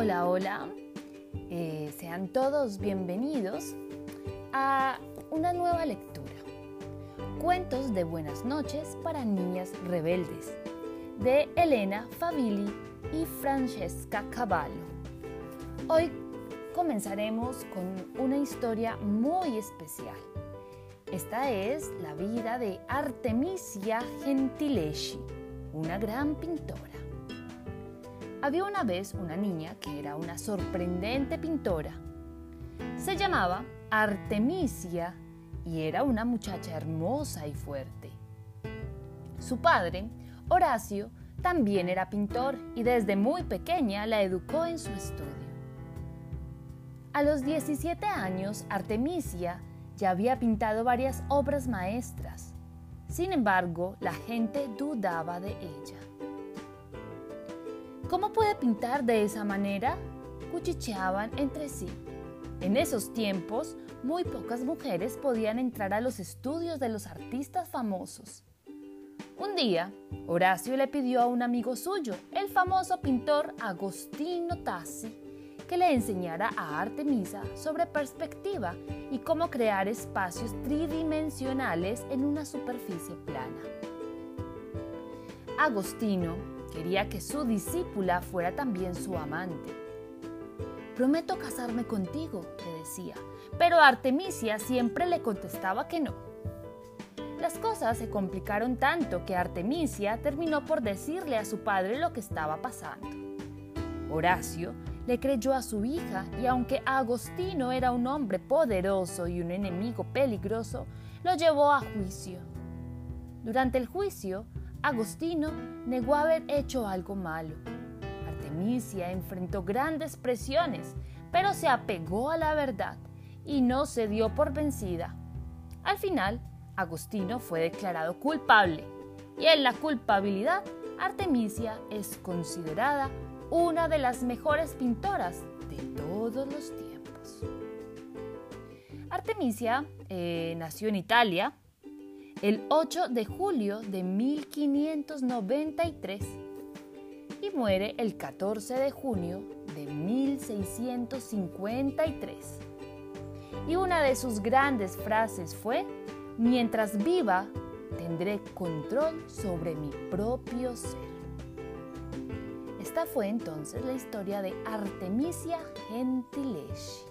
Hola, hola. Eh, sean todos bienvenidos a una nueva lectura. Cuentos de buenas noches para niñas rebeldes de Elena Favilli y Francesca Cavallo. Hoy comenzaremos con una historia muy especial. Esta es la vida de Artemisia Gentileschi, una gran pintora. Había una vez una niña que era una sorprendente pintora. Se llamaba Artemisia y era una muchacha hermosa y fuerte. Su padre, Horacio, también era pintor y desde muy pequeña la educó en su estudio. A los 17 años, Artemisia ya había pintado varias obras maestras. Sin embargo, la gente dudaba de ella. ¿Cómo puede pintar de esa manera? Cuchicheaban entre sí. En esos tiempos, muy pocas mujeres podían entrar a los estudios de los artistas famosos. Un día, Horacio le pidió a un amigo suyo, el famoso pintor Agostino Tassi, que le enseñara a Artemisa sobre perspectiva y cómo crear espacios tridimensionales en una superficie plana. Agostino Quería que su discípula fuera también su amante. Prometo casarme contigo, le decía, pero Artemisia siempre le contestaba que no. Las cosas se complicaron tanto que Artemisia terminó por decirle a su padre lo que estaba pasando. Horacio le creyó a su hija y aunque Agostino era un hombre poderoso y un enemigo peligroso, lo llevó a juicio. Durante el juicio, Agostino negó haber hecho algo malo. Artemisia enfrentó grandes presiones, pero se apegó a la verdad y no se dio por vencida. Al final, Agostino fue declarado culpable y en la culpabilidad, Artemisia es considerada una de las mejores pintoras de todos los tiempos. Artemisia eh, nació en Italia el 8 de julio de 1593 y muere el 14 de junio de 1653. Y una de sus grandes frases fue, mientras viva, tendré control sobre mi propio ser. Esta fue entonces la historia de Artemisia Gentileschi.